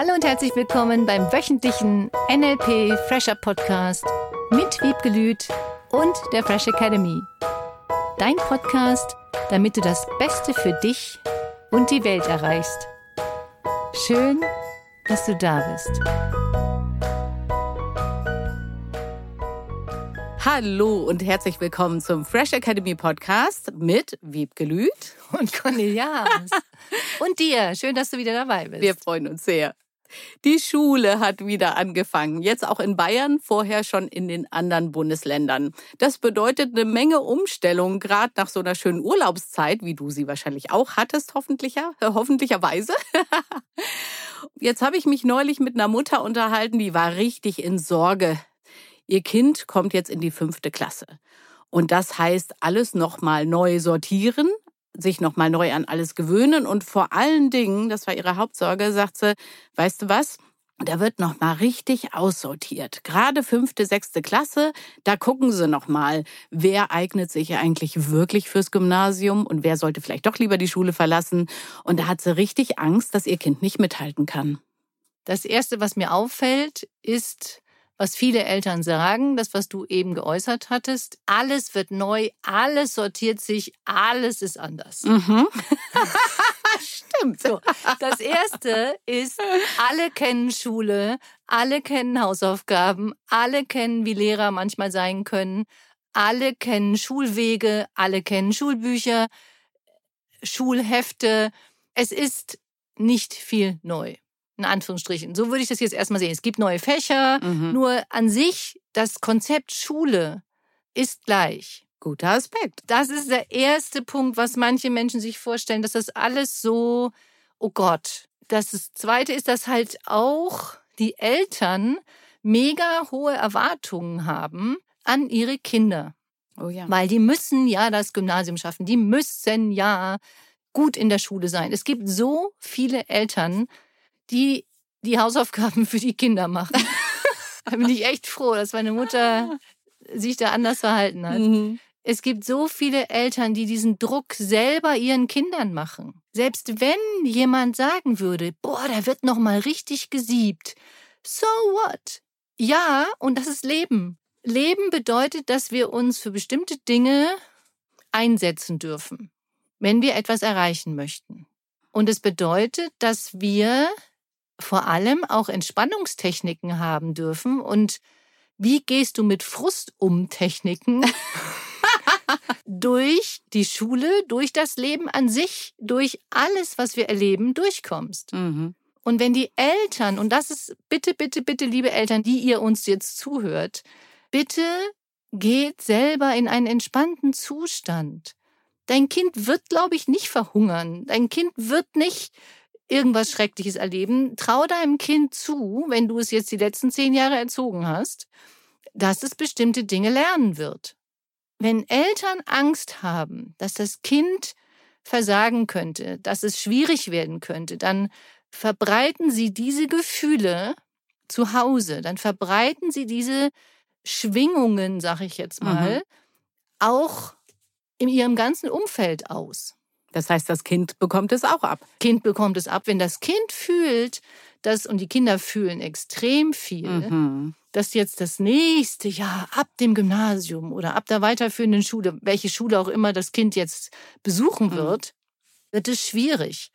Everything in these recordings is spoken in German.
Hallo und herzlich willkommen beim wöchentlichen NLP Fresher Podcast mit Wiebgelüt und der Fresh Academy. Dein Podcast, damit du das Beste für dich und die Welt erreichst. Schön, dass du da bist. Hallo und herzlich willkommen zum Fresh Academy Podcast mit Wiebgelüt und Cornelias. und dir. Schön, dass du wieder dabei bist. Wir freuen uns sehr. Die Schule hat wieder angefangen. Jetzt auch in Bayern, vorher schon in den anderen Bundesländern. Das bedeutet eine Menge Umstellung, gerade nach so einer schönen Urlaubszeit, wie du sie wahrscheinlich auch hattest, hoffentlicher, hoffentlicherweise. Jetzt habe ich mich neulich mit einer Mutter unterhalten, die war richtig in Sorge. Ihr Kind kommt jetzt in die fünfte Klasse. Und das heißt, alles nochmal neu sortieren, sich nochmal neu an alles gewöhnen und vor allen Dingen, das war ihre Hauptsorge, sagt sie, weißt du was? Da wird noch mal richtig aussortiert. Gerade fünfte, sechste Klasse, da gucken sie noch mal, wer eignet sich eigentlich wirklich fürs Gymnasium und wer sollte vielleicht doch lieber die Schule verlassen. Und da hat sie richtig Angst, dass ihr Kind nicht mithalten kann. Das erste, was mir auffällt, ist, was viele Eltern sagen, das, was du eben geäußert hattest. Alles wird neu, alles sortiert sich, alles ist anders. Mhm. Stimmt. So, das erste ist, alle kennen Schule, alle kennen Hausaufgaben, alle kennen, wie Lehrer manchmal sein können, alle kennen Schulwege, alle kennen Schulbücher, Schulhefte. Es ist nicht viel neu in Anführungsstrichen. So würde ich das jetzt erstmal sehen. Es gibt neue Fächer, mhm. nur an sich das Konzept Schule ist gleich. Guter Aspekt. Das ist der erste Punkt, was manche Menschen sich vorstellen, dass das alles so, oh Gott. Das zweite ist, dass halt auch die Eltern mega hohe Erwartungen haben an ihre Kinder. Oh ja. Weil die müssen ja das Gymnasium schaffen. Die müssen ja gut in der Schule sein. Es gibt so viele Eltern, die die Hausaufgaben für die Kinder machen. da bin ich echt froh, dass meine Mutter sich da anders verhalten hat. Mhm. Es gibt so viele Eltern, die diesen Druck selber ihren Kindern machen. Selbst wenn jemand sagen würde, boah, da wird noch mal richtig gesiebt. So what? Ja, und das ist Leben. Leben bedeutet, dass wir uns für bestimmte Dinge einsetzen dürfen, wenn wir etwas erreichen möchten. Und es bedeutet, dass wir vor allem auch Entspannungstechniken haben dürfen. Und wie gehst du mit Frust um Techniken? durch die Schule, durch das Leben an sich, durch alles, was wir erleben, durchkommst. Mhm. Und wenn die Eltern, und das ist bitte, bitte, bitte, liebe Eltern, die ihr uns jetzt zuhört, bitte geht selber in einen entspannten Zustand. Dein Kind wird, glaube ich, nicht verhungern. Dein Kind wird nicht irgendwas Schreckliches erleben. Trau deinem Kind zu, wenn du es jetzt die letzten zehn Jahre erzogen hast, dass es bestimmte Dinge lernen wird. Wenn Eltern Angst haben, dass das Kind versagen könnte, dass es schwierig werden könnte, dann verbreiten sie diese Gefühle zu Hause, dann verbreiten sie diese Schwingungen, sag ich jetzt mal, mhm. auch in ihrem ganzen Umfeld aus. Das heißt, das Kind bekommt es auch ab. Kind bekommt es ab. Wenn das Kind fühlt, dass, und die Kinder fühlen extrem viel, mhm. dass jetzt das nächste Jahr ab dem Gymnasium oder ab der weiterführenden Schule, welche Schule auch immer das Kind jetzt besuchen mhm. wird, mhm. wird es schwierig.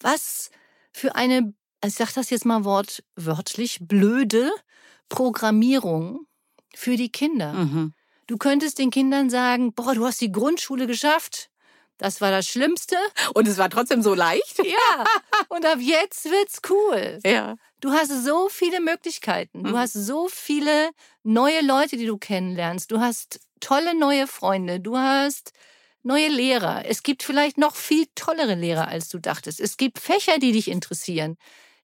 Was für eine, ich sage das jetzt mal wortwörtlich, blöde Programmierung für die Kinder. Mhm. Du könntest den Kindern sagen, boah, du hast die Grundschule geschafft. Das war das Schlimmste. Und es war trotzdem so leicht. Ja. Und ab jetzt wird's cool. Ja. Du hast so viele Möglichkeiten. Du mhm. hast so viele neue Leute, die du kennenlernst. Du hast tolle neue Freunde. Du hast neue Lehrer. Es gibt vielleicht noch viel tollere Lehrer, als du dachtest. Es gibt Fächer, die dich interessieren.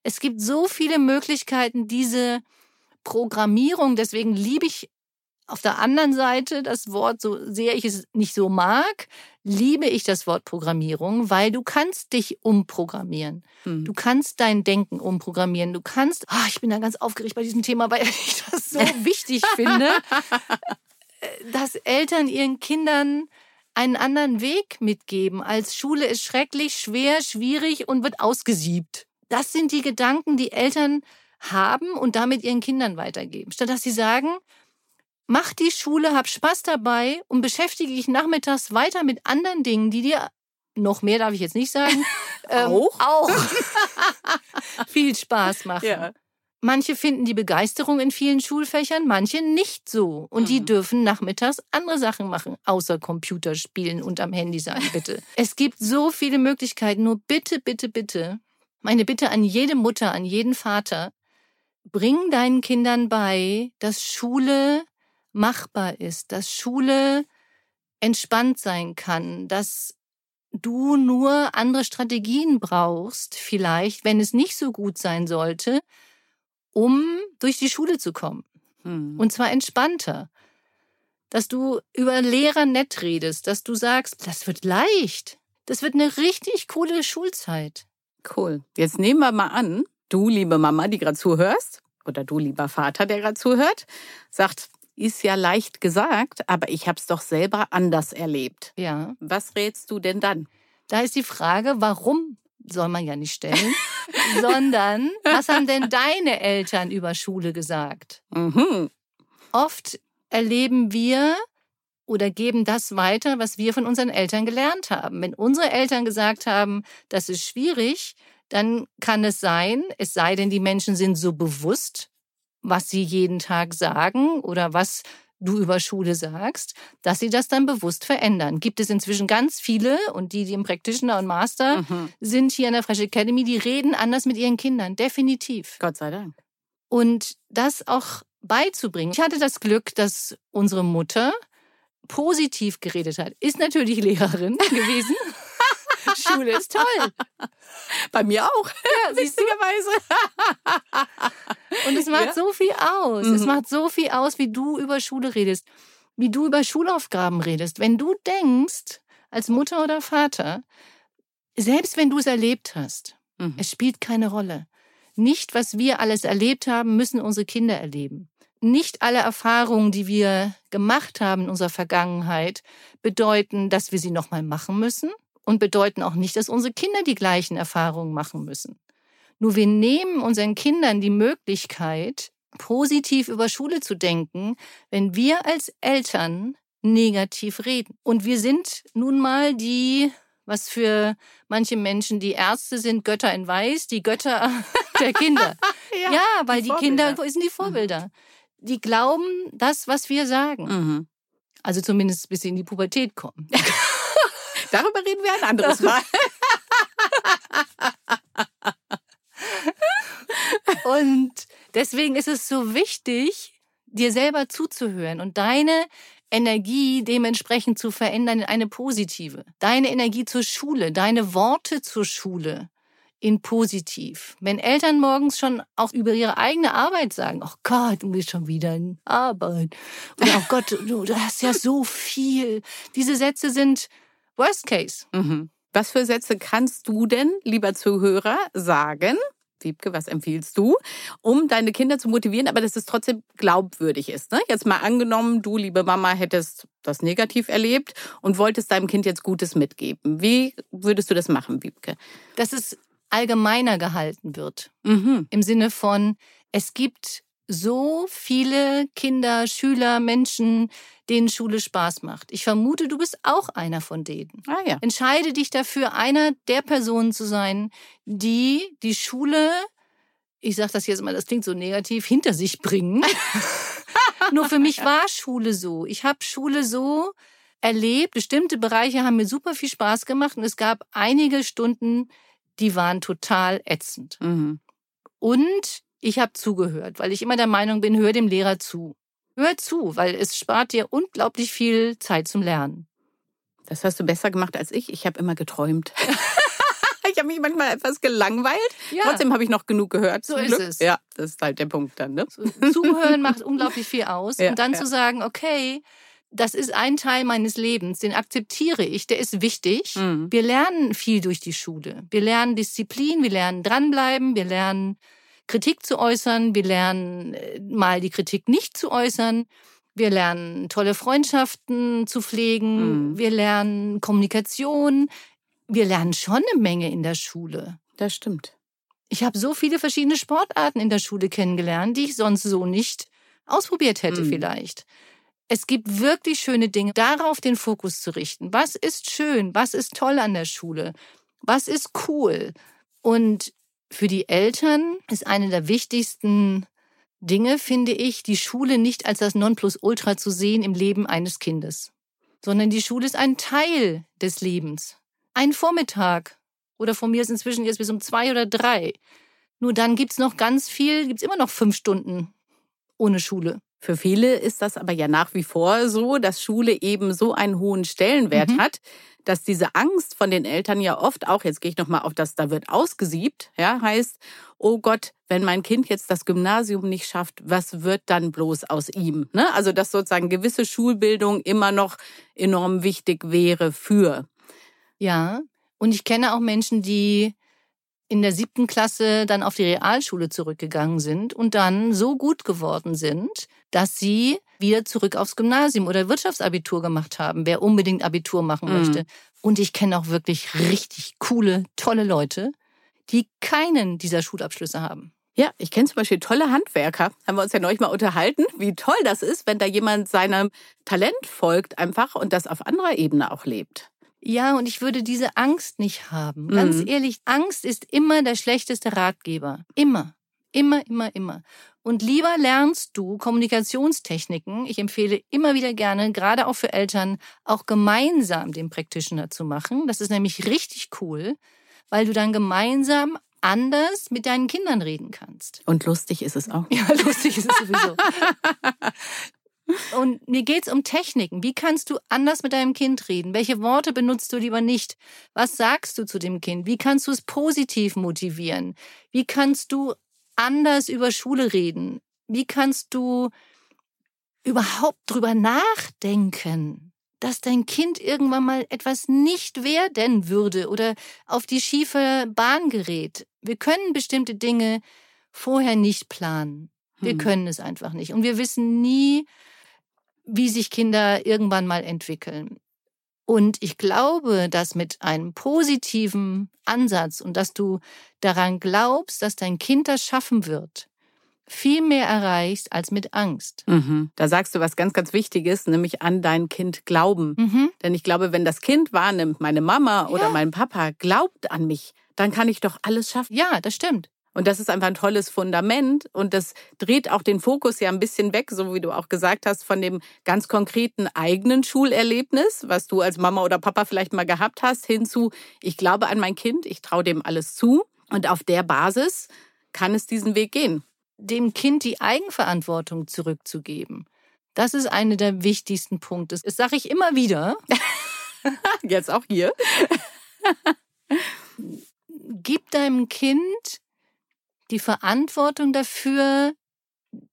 Es gibt so viele Möglichkeiten, diese Programmierung. Deswegen liebe ich auf der anderen Seite das Wort, so sehr ich es nicht so mag, liebe ich das Wort Programmierung, weil du kannst dich umprogrammieren. Hm. Du kannst dein Denken umprogrammieren. Du kannst, oh, ich bin da ganz aufgeregt bei diesem Thema, weil ich das so wichtig finde, dass Eltern ihren Kindern einen anderen Weg mitgeben, als Schule ist schrecklich, schwer, schwierig und wird ausgesiebt. Das sind die Gedanken, die Eltern haben und damit ihren Kindern weitergeben. Statt dass sie sagen, mach die Schule, hab Spaß dabei und beschäftige dich nachmittags weiter mit anderen Dingen, die dir noch mehr darf ich jetzt nicht sagen. Ähm, auch? Auch. viel Spaß machen. Ja. Manche finden die Begeisterung in vielen Schulfächern, manche nicht so. Und mhm. die dürfen nachmittags andere Sachen machen, außer Computerspielen und am Handy sein, bitte. es gibt so viele Möglichkeiten. Nur bitte, bitte, bitte. Meine Bitte an jede Mutter, an jeden Vater. Bring deinen Kindern bei, dass Schule machbar ist, dass Schule entspannt sein kann, dass du nur andere Strategien brauchst, vielleicht, wenn es nicht so gut sein sollte, um durch die Schule zu kommen. Hm. Und zwar entspannter. Dass du über Lehrer nett redest, dass du sagst, das wird leicht. Das wird eine richtig coole Schulzeit. Cool. Jetzt nehmen wir mal an, du, liebe Mama, die gerade zuhörst, oder du, lieber Vater, der gerade zuhört, sagt, ist ja leicht gesagt, aber ich habe es doch selber anders erlebt. Ja. Was rätst du denn dann? Da ist die Frage, warum soll man ja nicht stellen, sondern was haben denn deine Eltern über Schule gesagt? Mhm. Oft erleben wir oder geben das weiter, was wir von unseren Eltern gelernt haben. Wenn unsere Eltern gesagt haben, das ist schwierig, dann kann es sein, es sei denn, die Menschen sind so bewusst, was sie jeden Tag sagen oder was du über Schule sagst, dass sie das dann bewusst verändern. Gibt es inzwischen ganz viele und die, die im Practitioner und Master mhm. sind hier in der Fresh Academy, die reden anders mit ihren Kindern, definitiv. Gott sei Dank. Und das auch beizubringen. Ich hatte das Glück, dass unsere Mutter positiv geredet hat. Ist natürlich Lehrerin gewesen. Schule ist toll. Bei mir auch. Ja, witzigerweise. Und es macht ja. so viel aus. Mhm. Es macht so viel aus, wie du über Schule redest, wie du über Schulaufgaben redest. Wenn du denkst, als Mutter oder Vater, selbst wenn du es erlebt hast, mhm. es spielt keine Rolle. Nicht, was wir alles erlebt haben, müssen unsere Kinder erleben. Nicht alle Erfahrungen, die wir gemacht haben in unserer Vergangenheit, bedeuten, dass wir sie nochmal machen müssen und bedeuten auch nicht, dass unsere Kinder die gleichen Erfahrungen machen müssen. Nur wir nehmen unseren Kindern die Möglichkeit, positiv über Schule zu denken, wenn wir als Eltern negativ reden. Und wir sind nun mal die, was für manche Menschen die Ärzte sind, Götter in Weiß, die Götter der Kinder. ja, ja, weil die, die Kinder sind die Vorbilder. Mhm. Die glauben das, was wir sagen. Mhm. Also zumindest bis sie in die Pubertät kommen. Darüber reden wir ein anderes Mal. und deswegen ist es so wichtig, dir selber zuzuhören und deine Energie dementsprechend zu verändern in eine positive. Deine Energie zur Schule, deine Worte zur Schule in positiv. Wenn Eltern morgens schon auch über ihre eigene Arbeit sagen, oh Gott, du bist schon wieder in Arbeit. Oder oh Gott, du, du hast ja so viel. Diese Sätze sind Worst Case. Mhm. Was für Sätze kannst du denn, lieber Zuhörer, sagen? Wiebke, was empfiehlst du, um deine Kinder zu motivieren, aber dass es trotzdem glaubwürdig ist? Ne? Jetzt mal angenommen, du, liebe Mama, hättest das negativ erlebt und wolltest deinem Kind jetzt Gutes mitgeben. Wie würdest du das machen, Wiebke? Dass es allgemeiner gehalten wird. Mhm. Im Sinne von, es gibt so viele Kinder, Schüler, Menschen, denen Schule Spaß macht. Ich vermute, du bist auch einer von denen. Ah, ja. Entscheide dich dafür, einer der Personen zu sein, die die Schule, ich sage das jetzt mal, das klingt so negativ, hinter sich bringen. Nur für mich war Schule so. Ich habe Schule so erlebt. Bestimmte Bereiche haben mir super viel Spaß gemacht und es gab einige Stunden, die waren total ätzend. Mhm. Und ich habe zugehört, weil ich immer der Meinung bin, hör dem Lehrer zu. Hör zu, weil es spart dir unglaublich viel Zeit zum Lernen. Das hast du besser gemacht als ich. Ich habe immer geträumt. ich habe mich manchmal etwas gelangweilt. Ja. Trotzdem habe ich noch genug gehört. So ist Glück. es. Ja, das ist halt der Punkt dann. Ne? Zuhören macht unglaublich viel aus. Ja, und dann ja. zu sagen, okay, das ist ein Teil meines Lebens, den akzeptiere ich, der ist wichtig. Mhm. Wir lernen viel durch die Schule. Wir lernen Disziplin, wir lernen dranbleiben, wir lernen Kritik zu äußern. Wir lernen äh, mal die Kritik nicht zu äußern. Wir lernen tolle Freundschaften zu pflegen. Mhm. Wir lernen Kommunikation. Wir lernen schon eine Menge in der Schule. Das stimmt. Ich habe so viele verschiedene Sportarten in der Schule kennengelernt, die ich sonst so nicht ausprobiert hätte mhm. vielleicht. Es gibt wirklich schöne Dinge, darauf den Fokus zu richten. Was ist schön? Was ist toll an der Schule? Was ist cool? Und für die Eltern ist eine der wichtigsten Dinge, finde ich, die Schule nicht als das Nonplusultra zu sehen im Leben eines Kindes, sondern die Schule ist ein Teil des Lebens. Ein Vormittag oder von mir ist inzwischen jetzt bis um zwei oder drei. Nur dann gibt's noch ganz viel, gibt's immer noch fünf Stunden ohne Schule. Für viele ist das aber ja nach wie vor so, dass Schule eben so einen hohen Stellenwert mhm. hat, dass diese Angst von den Eltern ja oft auch, jetzt gehe ich nochmal auf das, da wird ausgesiebt, ja, heißt, oh Gott, wenn mein Kind jetzt das Gymnasium nicht schafft, was wird dann bloß aus ihm? Ne? Also, dass sozusagen gewisse Schulbildung immer noch enorm wichtig wäre für. Ja, und ich kenne auch Menschen, die in der siebten Klasse dann auf die Realschule zurückgegangen sind und dann so gut geworden sind, dass sie wieder zurück aufs Gymnasium oder Wirtschaftsabitur gemacht haben, wer unbedingt Abitur machen mhm. möchte. Und ich kenne auch wirklich richtig coole, tolle Leute, die keinen dieser Schulabschlüsse haben. Ja, ich kenne zum Beispiel tolle Handwerker. Haben wir uns ja neulich mal unterhalten, wie toll das ist, wenn da jemand seinem Talent folgt einfach und das auf anderer Ebene auch lebt. Ja, und ich würde diese Angst nicht haben. Ganz mhm. ehrlich, Angst ist immer der schlechteste Ratgeber. Immer. Immer, immer, immer. Und lieber lernst du Kommunikationstechniken. Ich empfehle immer wieder gerne, gerade auch für Eltern, auch gemeinsam den Practitioner zu machen. Das ist nämlich richtig cool, weil du dann gemeinsam anders mit deinen Kindern reden kannst. Und lustig ist es auch. Ja, lustig ist es sowieso. Und mir geht's um Techniken. Wie kannst du anders mit deinem Kind reden? Welche Worte benutzt du lieber nicht? Was sagst du zu dem Kind? Wie kannst du es positiv motivieren? Wie kannst du anders über Schule reden? Wie kannst du überhaupt drüber nachdenken, dass dein Kind irgendwann mal etwas nicht werden würde oder auf die schiefe Bahn gerät? Wir können bestimmte Dinge vorher nicht planen. Wir hm. können es einfach nicht. Und wir wissen nie, wie sich Kinder irgendwann mal entwickeln. Und ich glaube, dass mit einem positiven Ansatz und dass du daran glaubst, dass dein Kind das schaffen wird, viel mehr erreichst als mit Angst. Mhm. Da sagst du was ganz, ganz Wichtiges, nämlich an dein Kind glauben. Mhm. Denn ich glaube, wenn das Kind wahrnimmt, meine Mama oder ja. mein Papa glaubt an mich, dann kann ich doch alles schaffen. Ja, das stimmt. Und das ist einfach ein tolles Fundament und das dreht auch den Fokus ja ein bisschen weg, so wie du auch gesagt hast, von dem ganz konkreten eigenen Schulerlebnis, was du als Mama oder Papa vielleicht mal gehabt hast, hinzu, ich glaube an mein Kind, ich traue dem alles zu und auf der Basis kann es diesen Weg gehen. Dem Kind die Eigenverantwortung zurückzugeben. Das ist einer der wichtigsten Punkte. Das sage ich immer wieder. Jetzt auch hier. Gib deinem Kind die Verantwortung dafür,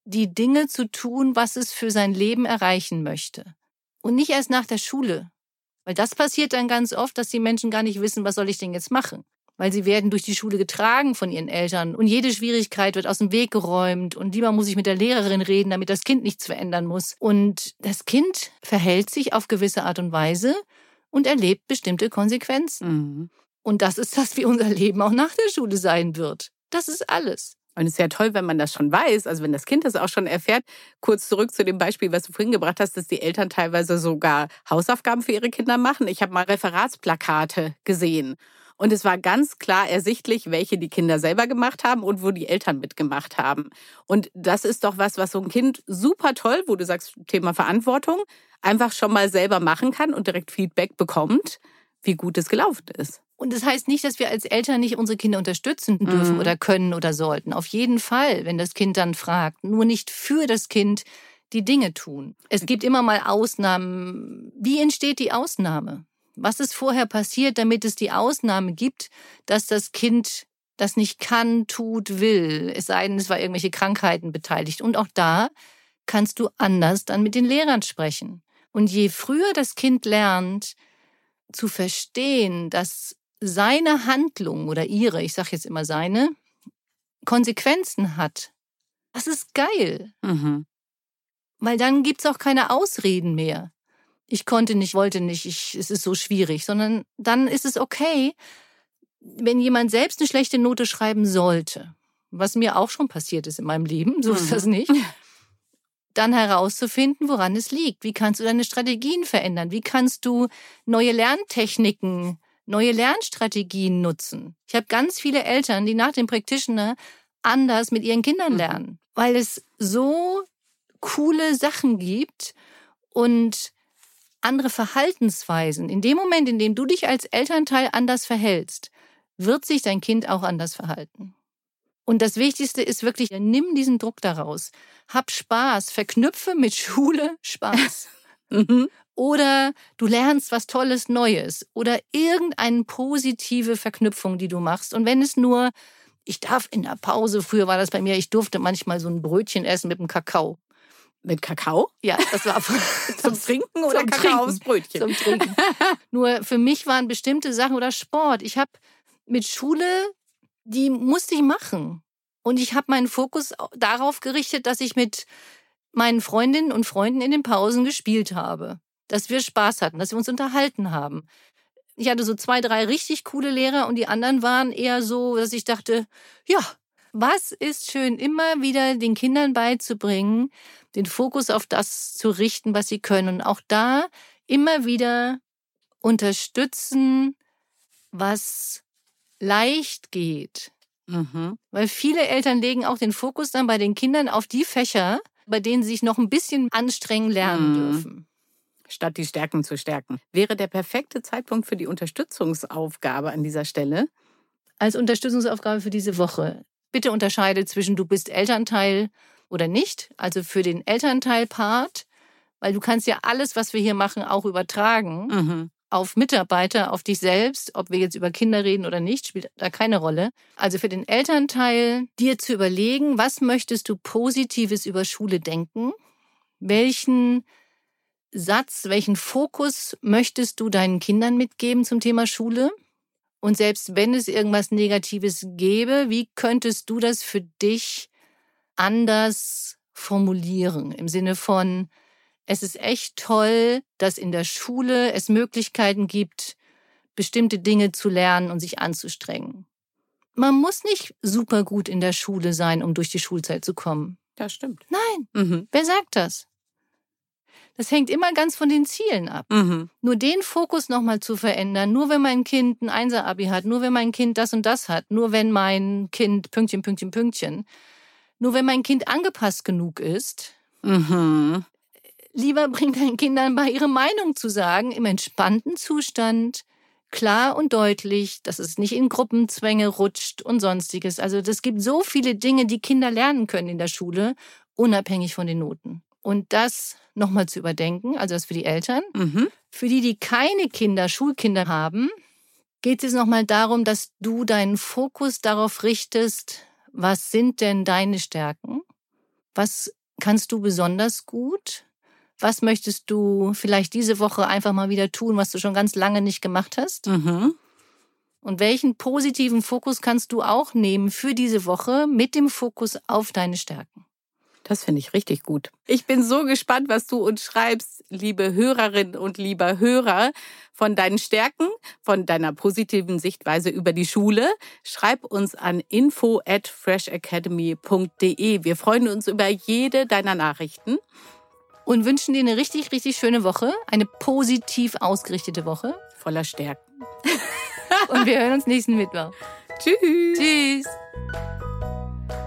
die Dinge zu tun, was es für sein Leben erreichen möchte. Und nicht erst nach der Schule. Weil das passiert dann ganz oft, dass die Menschen gar nicht wissen, was soll ich denn jetzt machen? Weil sie werden durch die Schule getragen von ihren Eltern und jede Schwierigkeit wird aus dem Weg geräumt und lieber muss ich mit der Lehrerin reden, damit das Kind nichts verändern muss. Und das Kind verhält sich auf gewisse Art und Weise und erlebt bestimmte Konsequenzen. Mhm. Und das ist das, wie unser Leben auch nach der Schule sein wird. Das ist alles. Und es ist ja toll, wenn man das schon weiß, also wenn das Kind das auch schon erfährt. Kurz zurück zu dem Beispiel, was du vorhin gebracht hast, dass die Eltern teilweise sogar Hausaufgaben für ihre Kinder machen. Ich habe mal Referatsplakate gesehen. Und es war ganz klar ersichtlich, welche die Kinder selber gemacht haben und wo die Eltern mitgemacht haben. Und das ist doch was, was so ein Kind super toll, wo du sagst, Thema Verantwortung, einfach schon mal selber machen kann und direkt Feedback bekommt, wie gut es gelaufen ist. Und das heißt nicht, dass wir als Eltern nicht unsere Kinder unterstützen dürfen mhm. oder können oder sollten. Auf jeden Fall, wenn das Kind dann fragt. Nur nicht für das Kind die Dinge tun. Es gibt immer mal Ausnahmen. Wie entsteht die Ausnahme? Was ist vorher passiert, damit es die Ausnahme gibt, dass das Kind das nicht kann, tut, will, es sei denn, es war irgendwelche Krankheiten beteiligt. Und auch da kannst du anders dann mit den Lehrern sprechen. Und je früher das Kind lernt, zu verstehen, dass seine Handlung oder ihre, ich sage jetzt immer seine, Konsequenzen hat, das ist geil. Mhm. Weil dann gibt's auch keine Ausreden mehr. Ich konnte nicht, wollte nicht, ich, es ist so schwierig, sondern dann ist es okay, wenn jemand selbst eine schlechte Note schreiben sollte, was mir auch schon passiert ist in meinem Leben, so ist mhm. das nicht, dann herauszufinden, woran es liegt. Wie kannst du deine Strategien verändern? Wie kannst du neue Lerntechniken, neue Lernstrategien nutzen? Ich habe ganz viele Eltern, die nach dem Practitioner anders mit ihren Kindern mhm. lernen, weil es so coole Sachen gibt und andere Verhaltensweisen. In dem Moment, in dem du dich als Elternteil anders verhältst, wird sich dein Kind auch anders verhalten. Und das Wichtigste ist wirklich, nimm diesen Druck daraus. Hab Spaß, verknüpfe mit Schule Spaß. Mhm. Oder du lernst was Tolles Neues oder irgendeine positive Verknüpfung, die du machst. Und wenn es nur, ich darf in der Pause, früher war das bei mir, ich durfte manchmal so ein Brötchen essen mit einem Kakao. Mit Kakao? Ja, das war zum Trinken oder zum Kakao aufs Brötchen? Zum Trinken. Nur für mich waren bestimmte Sachen oder Sport. Ich habe mit Schule, die musste ich machen. Und ich habe meinen Fokus darauf gerichtet, dass ich mit meinen Freundinnen und Freunden in den Pausen gespielt habe. Dass wir Spaß hatten, dass wir uns unterhalten haben. Ich hatte so zwei, drei richtig coole Lehrer und die anderen waren eher so, dass ich dachte, ja, was ist schön, immer wieder den Kindern beizubringen, den Fokus auf das zu richten, was sie können. Und auch da immer wieder unterstützen, was leicht geht. Mhm. Weil viele Eltern legen auch den Fokus dann bei den Kindern auf die Fächer, bei denen sie sich noch ein bisschen anstrengen lernen mhm. dürfen. Statt die Stärken zu stärken. Wäre der perfekte Zeitpunkt für die Unterstützungsaufgabe an dieser Stelle? Als Unterstützungsaufgabe für diese Woche. Bitte unterscheide zwischen du bist Elternteil oder nicht. Also für den Elternteil-Part, weil du kannst ja alles, was wir hier machen, auch übertragen. Mhm auf Mitarbeiter, auf dich selbst, ob wir jetzt über Kinder reden oder nicht, spielt da keine Rolle. Also für den Elternteil, dir zu überlegen, was möchtest du Positives über Schule denken? Welchen Satz, welchen Fokus möchtest du deinen Kindern mitgeben zum Thema Schule? Und selbst wenn es irgendwas Negatives gäbe, wie könntest du das für dich anders formulieren? Im Sinne von, es ist echt toll, dass in der Schule es Möglichkeiten gibt, bestimmte Dinge zu lernen und sich anzustrengen. Man muss nicht super gut in der Schule sein, um durch die Schulzeit zu kommen. Das stimmt. Nein. Mhm. Wer sagt das? Das hängt immer ganz von den Zielen ab. Mhm. Nur den Fokus nochmal zu verändern, nur wenn mein Kind ein Einser-Abi hat, nur wenn mein Kind das und das hat, nur wenn mein Kind Pünktchen, Pünktchen, Pünktchen, nur wenn mein Kind angepasst genug ist, mhm. Lieber bring deinen Kindern bei, ihre Meinung zu sagen, im entspannten Zustand, klar und deutlich, dass es nicht in Gruppenzwänge rutscht und sonstiges. Also es gibt so viele Dinge, die Kinder lernen können in der Schule, unabhängig von den Noten. Und das nochmal zu überdenken, also das für die Eltern. Mhm. Für die, die keine Kinder, Schulkinder haben, geht es nochmal darum, dass du deinen Fokus darauf richtest, was sind denn deine Stärken? Was kannst du besonders gut? Was möchtest du vielleicht diese Woche einfach mal wieder tun, was du schon ganz lange nicht gemacht hast? Mhm. Und welchen positiven Fokus kannst du auch nehmen für diese Woche mit dem Fokus auf deine Stärken? Das finde ich richtig gut. Ich bin so gespannt, was du uns schreibst, liebe Hörerinnen und lieber Hörer, von deinen Stärken, von deiner positiven Sichtweise über die Schule. Schreib uns an info at freshacademy.de. Wir freuen uns über jede deiner Nachrichten und wünschen dir eine richtig, richtig schöne Woche. Eine positiv ausgerichtete Woche. Voller Stärken. und wir hören uns nächsten Mittwoch. Tschüss. Tschüss.